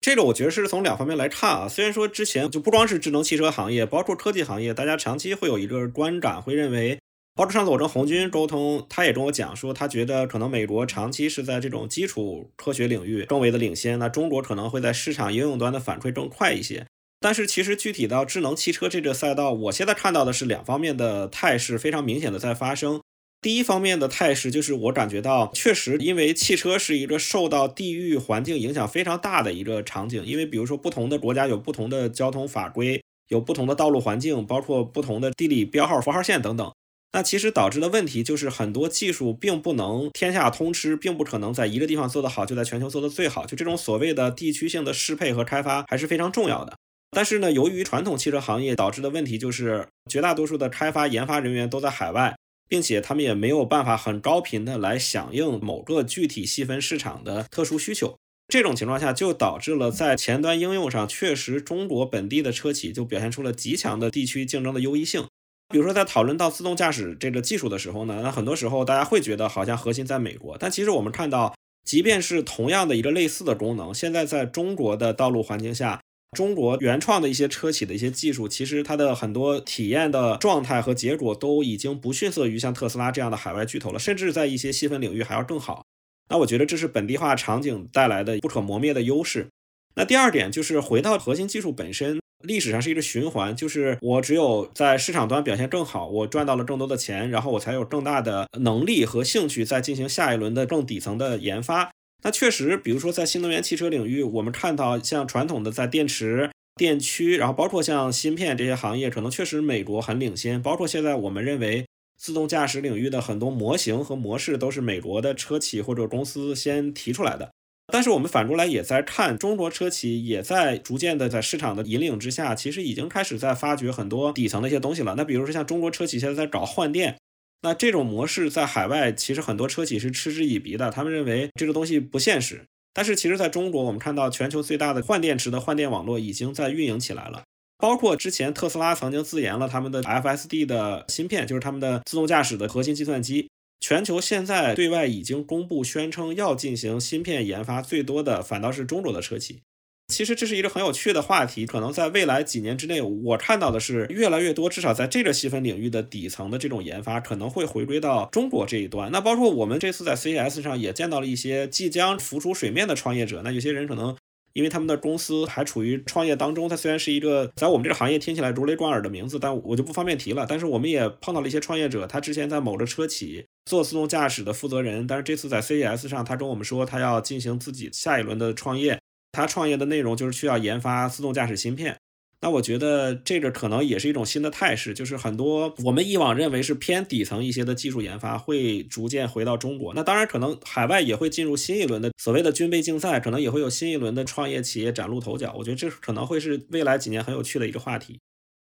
这个我觉得是从两方面来看啊。虽然说之前就不光是智能汽车行业，包括科技行业，大家长期会有一个观感，会认为。包括上次我跟红军沟通，他也跟我讲说，他觉得可能美国长期是在这种基础科学领域更为的领先，那中国可能会在市场应用端的反馈更快一些。但是其实具体到智能汽车这个赛道，我现在看到的是两方面的态势非常明显的在发生。第一方面的态势就是我感觉到，确实因为汽车是一个受到地域环境影响非常大的一个场景，因为比如说不同的国家有不同的交通法规，有不同的道路环境，包括不同的地理标号、符号线等等。那其实导致的问题就是很多技术并不能天下通吃，并不可能在一个地方做得好就在全球做得最好。就这种所谓的地区性的适配和开发还是非常重要的。但是呢，由于传统汽车行业导致的问题就是绝大多数的开发研发人员都在海外，并且他们也没有办法很高频的来响应某个具体细分市场的特殊需求。这种情况下就导致了在前端应用上，确实中国本地的车企就表现出了极强的地区竞争的优异性。比如说，在讨论到自动驾驶这个技术的时候呢，那很多时候大家会觉得好像核心在美国，但其实我们看到，即便是同样的一个类似的功能，现在在中国的道路环境下，中国原创的一些车企的一些技术，其实它的很多体验的状态和结果都已经不逊色于像特斯拉这样的海外巨头了，甚至在一些细分领域还要更好。那我觉得这是本地化场景带来的不可磨灭的优势。那第二点就是回到核心技术本身。历史上是一个循环，就是我只有在市场端表现更好，我赚到了更多的钱，然后我才有更大的能力和兴趣再进行下一轮的更底层的研发。那确实，比如说在新能源汽车领域，我们看到像传统的在电池、电驱，然后包括像芯片这些行业，可能确实美国很领先。包括现在我们认为自动驾驶领域的很多模型和模式，都是美国的车企或者公司先提出来的。但是我们反过来也在看，中国车企也在逐渐的在市场的引领之下，其实已经开始在发掘很多底层的一些东西了。那比如说像中国车企现在在搞换电，那这种模式在海外其实很多车企是嗤之以鼻的，他们认为这个东西不现实。但是其实在中国，我们看到全球最大的换电池的换电网络已经在运营起来了，包括之前特斯拉曾经自研了他们的 FSD 的芯片，就是他们的自动驾驶的核心计算机。全球现在对外已经公布宣称要进行芯片研发最多的，反倒是中国的车企。其实这是一个很有趣的话题，可能在未来几年之内，我看到的是越来越多，至少在这个细分领域的底层的这种研发，可能会回归到中国这一端。那包括我们这次在 CES 上也见到了一些即将浮出水面的创业者。那有些人可能因为他们的公司还处于创业当中，它虽然是一个在我们这个行业听起来如雷贯耳的名字，但我就不方便提了。但是我们也碰到了一些创业者，他之前在某个车企做自动驾驶的负责人，但是这次在 CES 上，他跟我们说他要进行自己下一轮的创业。他创业的内容就是需要研发自动驾驶芯片，那我觉得这个可能也是一种新的态势，就是很多我们以往认为是偏底层一些的技术研发会逐渐回到中国。那当然，可能海外也会进入新一轮的所谓的军备竞赛，可能也会有新一轮的创业企业崭露头角。我觉得这可能会是未来几年很有趣的一个话题。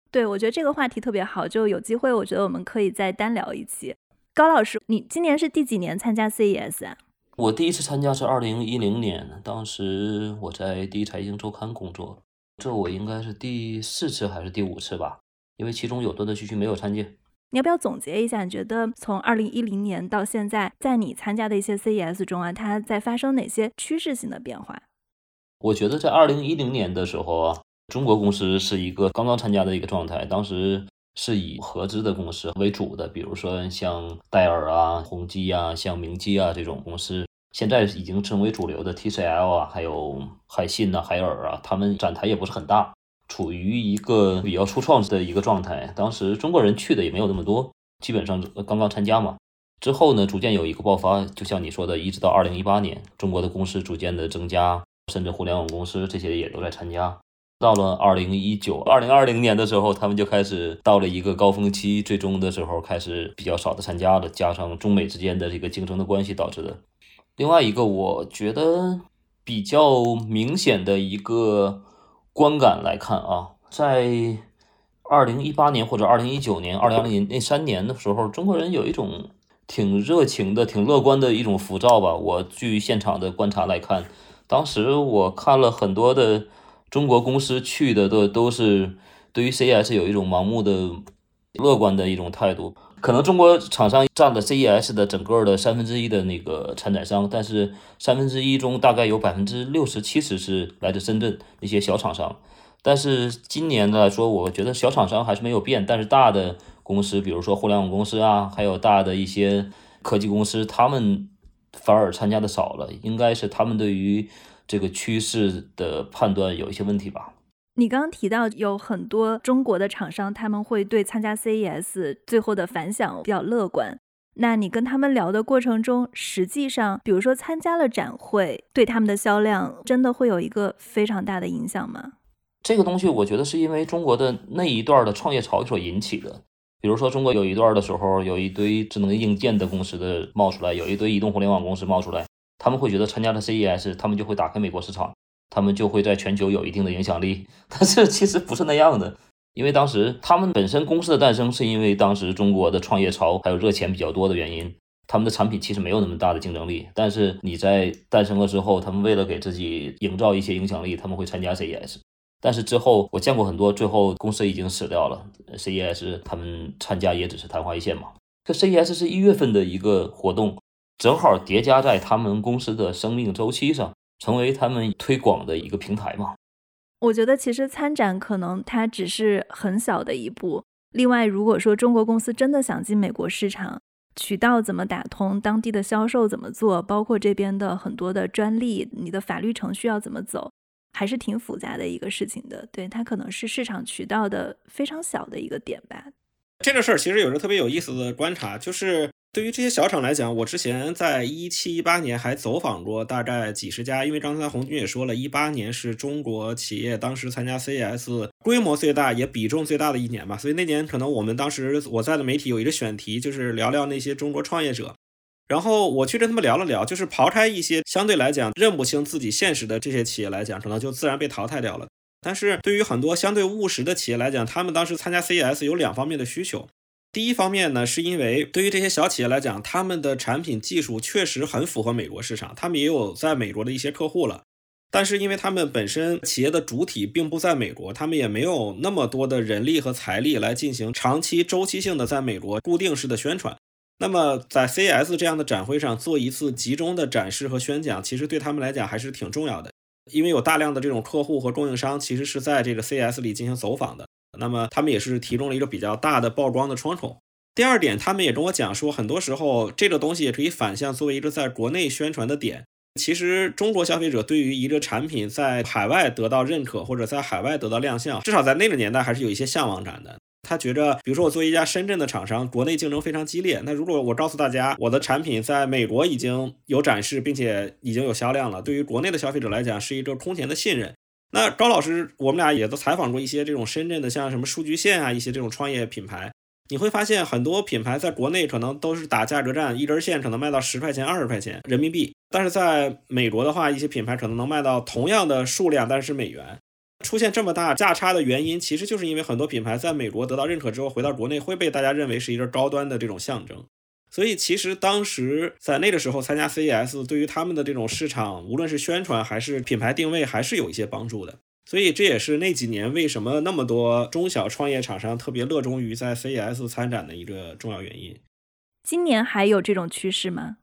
对，我觉得这个话题特别好，就有机会，我觉得我们可以再单聊一期。高老师，你今年是第几年参加 CES 啊？我第一次参加是二零一零年，当时我在第一财经周刊工作，这我应该是第四次还是第五次吧？因为其中有断断续续没有参加。你要不要总结一下？你觉得从二零一零年到现在，在你参加的一些 CES 中啊，它在发生哪些趋势性的变化？我觉得在二零一零年的时候啊，中国公司是一个刚刚参加的一个状态，当时。是以合资的公司为主的，比如说像戴尔啊、宏基啊、像明基啊这种公司，现在已经成为主流的 TCL 啊，还有海信呐、海尔啊，他们展台也不是很大，处于一个比较初创的一个状态。当时中国人去的也没有那么多，基本上刚刚参加嘛。之后呢，逐渐有一个爆发，就像你说的，一直到二零一八年，中国的公司逐渐的增加，甚至互联网公司这些也都在参加。到了二零一九、二零二零年的时候，他们就开始到了一个高峰期，最终的时候开始比较少的参加了，加上中美之间的这个竞争的关系导致的。另外一个，我觉得比较明显的一个观感来看啊，在二零一八年或者二零一九年、二零二零年那三年的时候，中国人有一种挺热情的、挺乐观的一种浮躁吧。我据现场的观察来看，当时我看了很多的。中国公司去的都都是对于 CES 有一种盲目的乐观的一种态度，可能中国厂商占了 CES 的整个的三分之一的那个参展商，但是三分之一中大概有百分之六十七十是来自深圳那些小厂商。但是今年来说，我觉得小厂商还是没有变，但是大的公司，比如说互联网公司啊，还有大的一些科技公司，他们反而参加的少了，应该是他们对于。这个趋势的判断有一些问题吧？你刚刚提到有很多中国的厂商，他们会对参加 CES 最后的反响比较乐观。那你跟他们聊的过程中，实际上，比如说参加了展会，对他们的销量真的会有一个非常大的影响吗？这个东西，我觉得是因为中国的那一段的创业潮所引起的。比如说，中国有一段的时候，有一堆智能硬件的公司的冒出来，有一堆移动互联网公司冒出来。他们会觉得参加了 CES，他们就会打开美国市场，他们就会在全球有一定的影响力。但是其实不是那样的，因为当时他们本身公司的诞生是因为当时中国的创业潮还有热钱比较多的原因，他们的产品其实没有那么大的竞争力。但是你在诞生了之后，他们为了给自己营造一些影响力，他们会参加 CES。但是之后我见过很多，最后公司已经死掉了，CES 他们参加也只是昙花一现嘛。这 CES 是一月份的一个活动。正好叠加在他们公司的生命周期上，成为他们推广的一个平台嘛。我觉得其实参展可能它只是很小的一步。另外，如果说中国公司真的想进美国市场，渠道怎么打通，当地的销售怎么做，包括这边的很多的专利，你的法律程序要怎么走，还是挺复杂的一个事情的。对，它可能是市场渠道的非常小的一个点吧。这个事儿其实有着特别有意思的观察，就是。对于这些小厂来讲，我之前在一七一八年还走访过大概几十家，因为刚才红军也说了，一八年是中国企业当时参加 CES 规模最大也比重最大的一年吧，所以那年可能我们当时我在的媒体有一个选题，就是聊聊那些中国创业者，然后我去跟他们聊了聊，就是刨开一些相对来讲认不清自己现实的这些企业来讲，可能就自然被淘汰掉了。但是对于很多相对务实的企业来讲，他们当时参加 CES 有两方面的需求。第一方面呢，是因为对于这些小企业来讲，他们的产品技术确实很符合美国市场，他们也有在美国的一些客户了。但是因为他们本身企业的主体并不在美国，他们也没有那么多的人力和财力来进行长期周期性的在美国固定式的宣传，那么在 C S 这样的展会上做一次集中的展示和宣讲，其实对他们来讲还是挺重要的，因为有大量的这种客户和供应商其实是在这个 C S 里进行走访的，那么他们也是提供了一个比较大的曝光的窗口。第二点，他们也跟我讲说，很多时候这个东西也可以反向作为一个在国内宣传的点。其实中国消费者对于一个产品在海外得到认可或者在海外得到亮相，至少在那个年代还是有一些向往感的。他觉着，比如说我作为一家深圳的厂商，国内竞争非常激烈。那如果我告诉大家我的产品在美国已经有展示，并且已经有销量了，对于国内的消费者来讲是一个空前的信任。那高老师，我们俩也都采访过一些这种深圳的，像什么数据线啊，一些这种创业品牌。你会发现很多品牌在国内可能都是打价格战，一根线可能卖到十块钱、二十块钱人民币。但是在美国的话，一些品牌可能能卖到同样的数量，但是美元。出现这么大价差的原因，其实就是因为很多品牌在美国得到认可之后，回到国内会被大家认为是一个高端的这种象征。所以，其实当时在那个时候参加 CES，对于他们的这种市场，无论是宣传还是品牌定位，还是有一些帮助的。所以，这也是那几年为什么那么多中小创业厂商特别热衷于在 CES 参展的一个重要原因。今年还有这种趋势吗？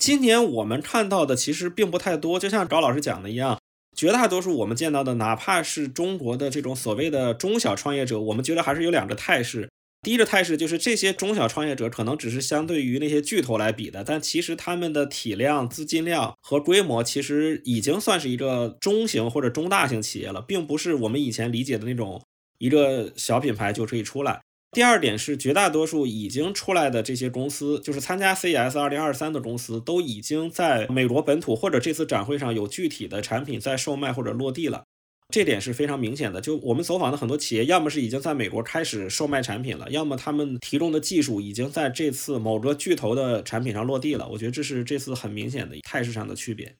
今年我们看到的其实并不太多，就像高老师讲的一样。绝大多数我们见到的，哪怕是中国的这种所谓的中小创业者，我们觉得还是有两个态势。第一个态势就是这些中小创业者可能只是相对于那些巨头来比的，但其实他们的体量、资金量和规模其实已经算是一个中型或者中大型企业了，并不是我们以前理解的那种一个小品牌就可以出来。第二点是，绝大多数已经出来的这些公司，就是参加 CES 二零二三的公司，都已经在美国本土或者这次展会上有具体的产品在售卖或者落地了。这点是非常明显的。就我们走访的很多企业，要么是已经在美国开始售卖产品了，要么他们提供的技术已经在这次某个巨头的产品上落地了。我觉得这是这次很明显的态势上的区别。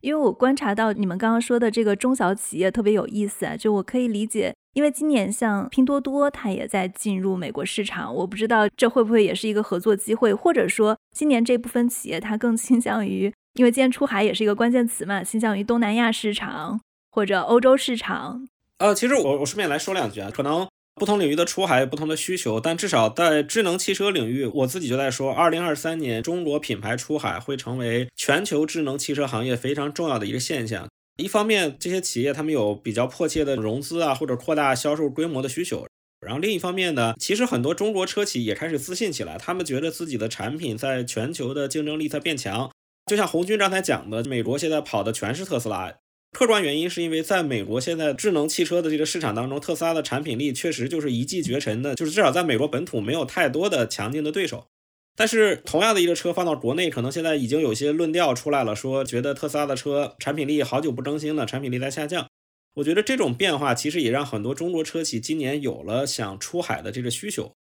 因为我观察到你们刚刚说的这个中小企业特别有意思啊，就我可以理解。因为今年像拼多多，它也在进入美国市场，我不知道这会不会也是一个合作机会，或者说今年这部分企业它更倾向于，因为今年出海也是一个关键词嘛，倾向于东南亚市场或者欧洲市场。呃，其实我我顺便来说两句啊，可能不同领域的出海有不同的需求，但至少在智能汽车领域，我自己就在说，二零二三年中国品牌出海会成为全球智能汽车行业非常重要的一个现象。一方面，这些企业他们有比较迫切的融资啊，或者扩大销售规模的需求。然后另一方面呢，其实很多中国车企也开始自信起来，他们觉得自己的产品在全球的竞争力在变强。就像红军刚才讲的，美国现在跑的全是特斯拉，客观原因是因为在美国现在智能汽车的这个市场当中，特斯拉的产品力确实就是一骑绝尘的，就是至少在美国本土没有太多的强劲的对手。但是同样的一个车放到国内，可能现在已经有些论调出来了，说觉得特斯拉的车产品力好久不更新了，产品力在下降。我觉得这种变化其实也让很多中国车企今年有了想出海的这个需求。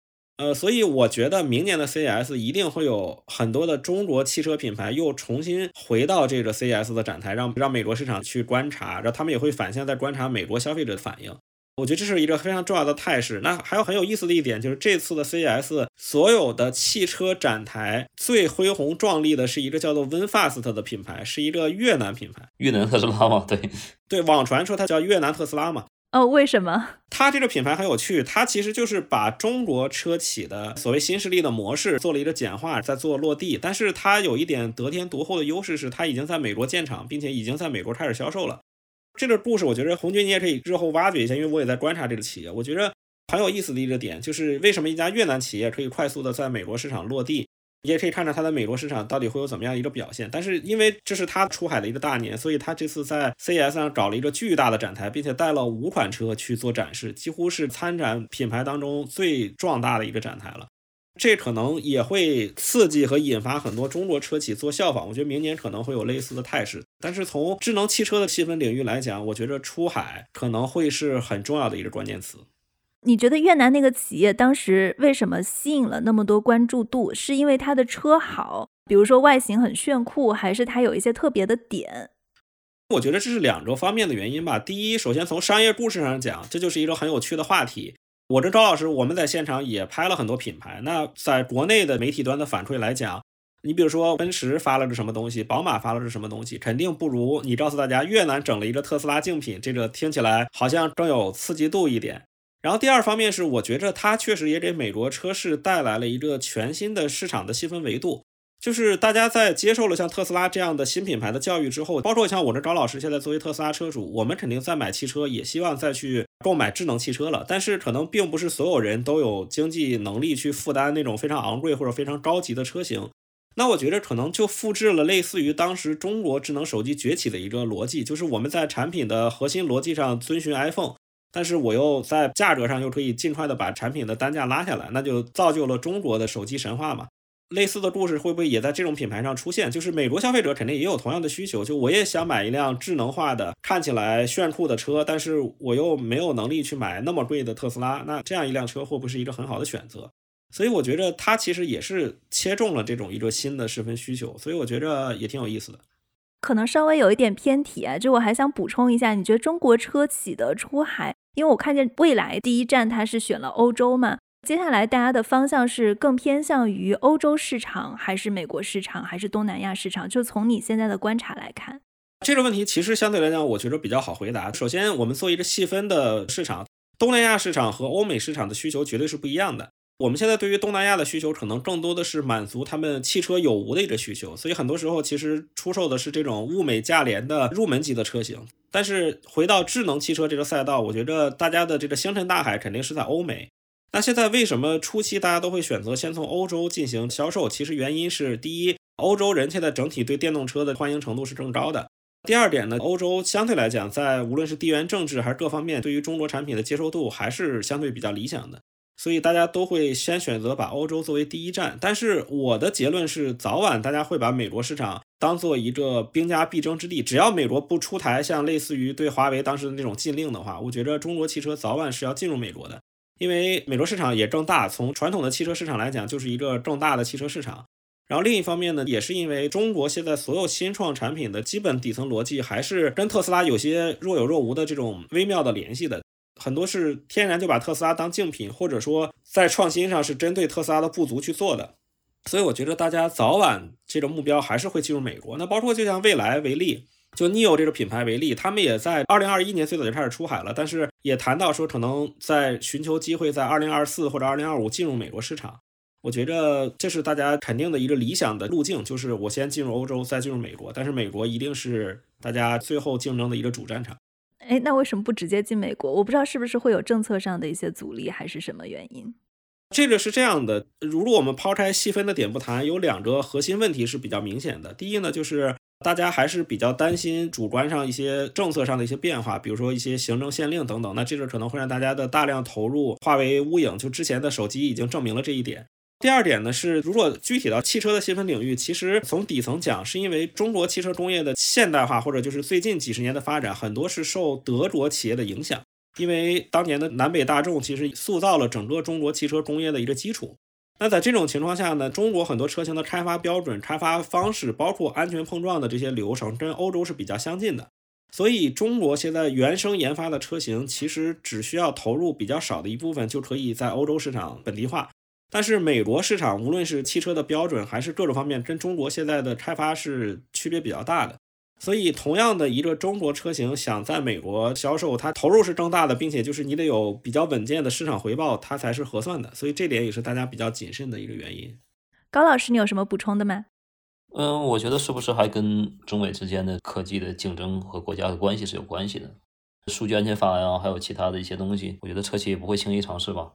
呃，所以我觉得明年的 CES 一定会有很多的中国汽车品牌又重新回到这个 CES 的展台，让让美国市场去观察，然后他们也会反向在观察美国消费者的反应。我觉得这是一个非常重要的态势。那还有很有意思的一点，就是这次的 CES 所有的汽车展台最恢宏壮丽的是一个叫做 VinFast 的品牌，是一个越南品牌。越南特斯拉吗？对对，网传说它叫越南特斯拉嘛。哦，为什么？它这个品牌很有趣，它其实就是把中国车企的所谓新势力的模式做了一个简化，在做落地。但是它有一点得天独厚的优势是，它已经在美国建厂，并且已经在美国开始销售了。这个故事，我觉得红军你也可以日后挖掘一下，因为我也在观察这个企业。我觉得很有意思的一个点，就是为什么一家越南企业可以快速的在美国市场落地，你也可以看到它在美国市场到底会有怎么样一个表现。但是因为这是它出海的一个大年，所以它这次在 CES 上搞了一个巨大的展台，并且带了五款车去做展示，几乎是参展品牌当中最壮大的一个展台了。这可能也会刺激和引发很多中国车企做效仿，我觉得明年可能会有类似的态势。但是从智能汽车的细分领域来讲，我觉得出海可能会是很重要的一个关键词。你觉得越南那个企业当时为什么吸引了那么多关注度？是因为它的车好，比如说外形很炫酷，还是它有一些特别的点？我觉得这是两个方面的原因吧。第一，首先从商业故事上讲，这就是一个很有趣的话题。我跟赵老师，我们在现场也拍了很多品牌。那在国内的媒体端的反馈来讲，你比如说奔驰发了个什么东西，宝马发了个什么东西，肯定不如你告诉大家越南整了一个特斯拉竞品，这个听起来好像更有刺激度一点。然后第二方面是，我觉着它确实也给美国车市带来了一个全新的市场的细分维度。就是大家在接受了像特斯拉这样的新品牌的教育之后，包括像我这高老师现在作为特斯拉车主，我们肯定在买汽车也希望再去购买智能汽车了。但是可能并不是所有人都有经济能力去负担那种非常昂贵或者非常高级的车型。那我觉得可能就复制了类似于当时中国智能手机崛起的一个逻辑，就是我们在产品的核心逻辑上遵循 iPhone，但是我又在价格上又可以尽快的把产品的单价拉下来，那就造就了中国的手机神话嘛。类似的故事会不会也在这种品牌上出现？就是美国消费者肯定也有同样的需求，就我也想买一辆智能化的、看起来炫酷的车，但是我又没有能力去买那么贵的特斯拉，那这样一辆车会不会是一个很好的选择？所以我觉得它其实也是切中了这种一个新的细分需求，所以我觉着也挺有意思的。可能稍微有一点偏题啊，就我还想补充一下，你觉得中国车企的出海，因为我看见未来第一站它是选了欧洲嘛？接下来大家的方向是更偏向于欧洲市场，还是美国市场，还是东南亚市场？就从你现在的观察来看，这个问题其实相对来讲，我觉得比较好回答。首先，我们做一个细分的市场，东南亚市场和欧美市场的需求绝对是不一样的。我们现在对于东南亚的需求，可能更多的是满足他们汽车有无的一个需求，所以很多时候其实出售的是这种物美价廉的入门级的车型。但是回到智能汽车这个赛道，我觉得大家的这个星辰大海肯定是在欧美。那现在为什么初期大家都会选择先从欧洲进行销售？其实原因是，第一，欧洲人现在整体对电动车的欢迎程度是更高的；第二点呢，欧洲相对来讲，在无论是地缘政治还是各方面，对于中国产品的接受度还是相对比较理想的，所以大家都会先选择把欧洲作为第一站。但是我的结论是，早晚大家会把美国市场当做一个兵家必争之地。只要美国不出台像类似于对华为当时的那种禁令的话，我觉得中国汽车早晚是要进入美国的。因为美国市场也更大，从传统的汽车市场来讲，就是一个更大的汽车市场。然后另一方面呢，也是因为中国现在所有新创产品的基本底层逻辑还是跟特斯拉有些若有若无的这种微妙的联系的，很多是天然就把特斯拉当竞品，或者说在创新上是针对特斯拉的不足去做的。所以我觉得大家早晚这个目标还是会进入美国。那包括就像未来为例。就 neo 这个品牌为例，他们也在二零二一年最早就开始出海了，但是也谈到说可能在寻求机会，在二零二四或者二零二五进入美国市场。我觉着这是大家肯定的一个理想的路径，就是我先进入欧洲，再进入美国，但是美国一定是大家最后竞争的一个主战场。哎，那为什么不直接进美国？我不知道是不是会有政策上的一些阻力，还是什么原因？这个是这样的，如果我们抛开细分的点不谈，有两个核心问题是比较明显的。第一呢，就是。大家还是比较担心主观上一些政策上的一些变化，比如说一些行政限令等等，那这个可能会让大家的大量投入化为乌有。就之前的手机已经证明了这一点。第二点呢是，如果具体到汽车的细分领域，其实从底层讲，是因为中国汽车工业的现代化，或者就是最近几十年的发展，很多是受德国企业的影响，因为当年的南北大众其实塑造了整个中国汽车工业的一个基础。那在这种情况下呢，中国很多车型的开发标准、开发方式，包括安全碰撞的这些流程，跟欧洲是比较相近的。所以，中国现在原生研发的车型，其实只需要投入比较少的一部分，就可以在欧洲市场本地化。但是，美国市场无论是汽车的标准，还是各种方面，跟中国现在的开发是区别比较大的。所以，同样的一个中国车型想在美国销售，它投入是更大的，并且就是你得有比较稳健的市场回报，它才是合算的。所以这点也是大家比较谨慎的一个原因。高老师，你有什么补充的吗？嗯，我觉得是不是还跟中美之间的科技的竞争和国家的关系是有关系的？数据安全法呀，还有其他的一些东西，我觉得车企也不会轻易尝试吧。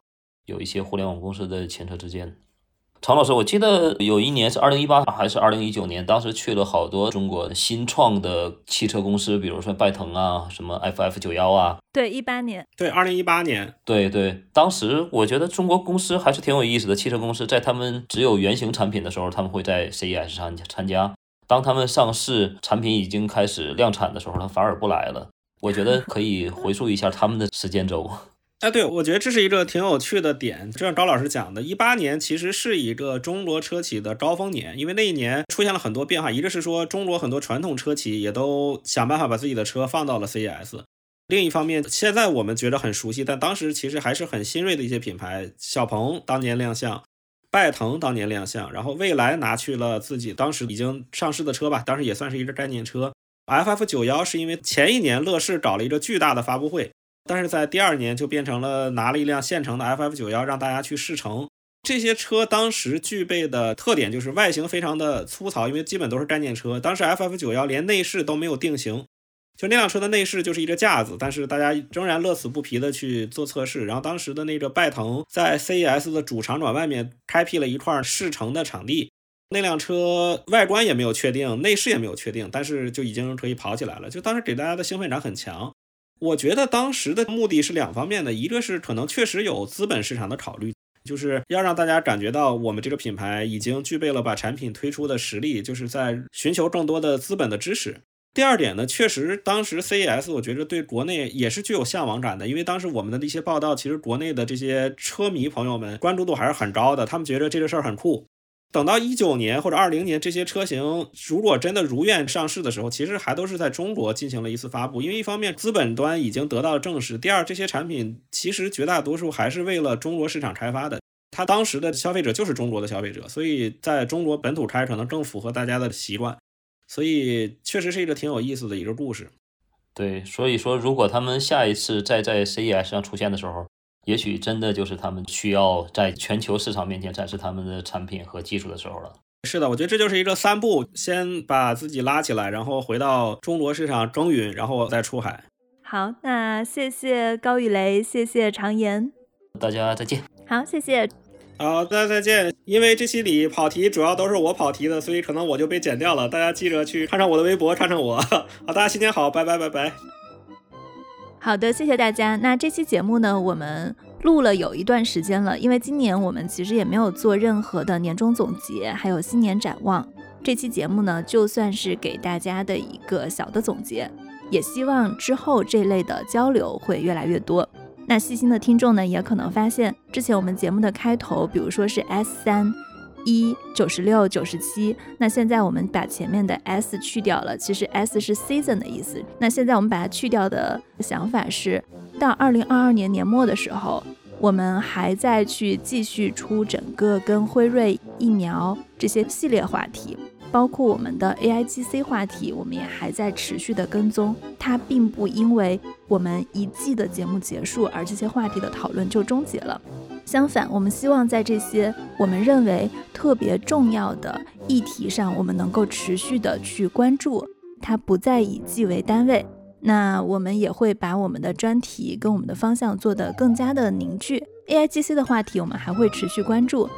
有一些互联网公司的前车之鉴。常老师，我记得有一年是二零一八还是二零一九年，当时去了好多中国新创的汽车公司，比如说拜腾啊，什么 FF 九幺啊。对，一八年。对，二零一八年。对对，当时我觉得中国公司还是挺有意思的。汽车公司在他们只有原型产品的时候，他们会在 CES 上参加；当他们上市，产品已经开始量产的时候，他反而不来了。我觉得可以回溯一下他们的时间轴。哎，对，我觉得这是一个挺有趣的点。就像高老师讲的，一八年其实是一个中国车企的高峰年，因为那一年出现了很多变化。一个是说，中国很多传统车企也都想办法把自己的车放到了 CES；另一方面，现在我们觉得很熟悉，但当时其实还是很新锐的一些品牌，小鹏当年亮相，拜腾当年亮相，然后蔚来拿去了自己当时已经上市的车吧，当时也算是一个概念车。FF 九幺是因为前一年乐视搞了一个巨大的发布会。但是在第二年就变成了拿了一辆现成的 FF 九幺让大家去试乘。这些车当时具备的特点就是外形非常的粗糙，因为基本都是概念车。当时 FF 九幺连内饰都没有定型，就那辆车的内饰就是一个架子，但是大家仍然乐此不疲的去做测试。然后当时的那个拜腾在 CES 的主场馆外面开辟了一块试乘的场地。那辆车外观也没有确定，内饰也没有确定，但是就已经可以跑起来了。就当时给大家的兴奋感很强。我觉得当时的目的是两方面的，一个是可能确实有资本市场的考虑，就是要让大家感觉到我们这个品牌已经具备了把产品推出的实力，就是在寻求更多的资本的支持。第二点呢，确实当时 CES 我觉得对国内也是具有向往感的，因为当时我们的一些报道，其实国内的这些车迷朋友们关注度还是很高的，他们觉得这个事儿很酷。等到一九年或者二零年，这些车型如果真的如愿上市的时候，其实还都是在中国进行了一次发布。因为一方面资本端已经得到了证实，第二这些产品其实绝大多数还是为了中国市场开发的。它当时的消费者就是中国的消费者，所以在中国本土开可能更符合大家的习惯。所以确实是一个挺有意思的一个故事。对，所以说如果他们下一次再在 CES 上出现的时候。也许真的就是他们需要在全球市场面前展示他们的产品和技术的时候了。是的，我觉得这就是一个三步：先把自己拉起来，然后回到中国市场耕耘，然后再出海。好，那谢谢高雨雷，谢谢常言，大家再见。好，谢谢。好，大家再见。因为这期里跑题主要都是我跑题的，所以可能我就被剪掉了。大家记着去看上我的微博，看看我。好，大家新年好，拜拜拜拜。好的，谢谢大家。那这期节目呢，我们录了有一段时间了，因为今年我们其实也没有做任何的年终总结，还有新年展望。这期节目呢，就算是给大家的一个小的总结，也希望之后这类的交流会越来越多。那细心的听众呢，也可能发现之前我们节目的开头，比如说是 S 三。一九十六九十七，那现在我们把前面的 s 去掉了，其实 s 是 season 的意思。那现在我们把它去掉的想法是，到二零二二年年末的时候，我们还在去继续出整个跟辉瑞疫苗这些系列话题，包括我们的 A I G C 话题，我们也还在持续的跟踪。它并不因为我们一季的节目结束而这些话题的讨论就终结了。相反，我们希望在这些我们认为特别重要的议题上，我们能够持续的去关注，它不再以季为单位。那我们也会把我们的专题跟我们的方向做得更加的凝聚。A I G C 的话题，我们还会持续关注。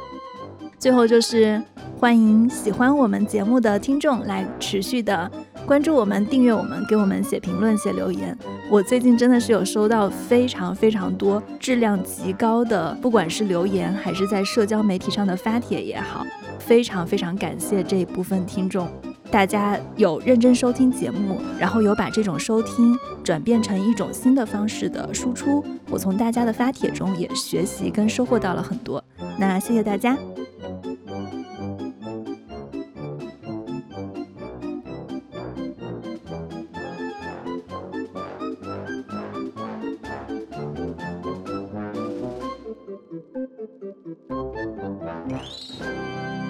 最后就是欢迎喜欢我们节目的听众来持续的关注我们、订阅我们、给我们写评论、写留言。我最近真的是有收到非常非常多质量极高的，不管是留言还是在社交媒体上的发帖也好，非常非常感谢这一部分听众，大家有认真收听节目，然后有把这种收听转变成一种新的方式的输出。我从大家的发帖中也学习跟收获到了很多，那谢谢大家。Thank you.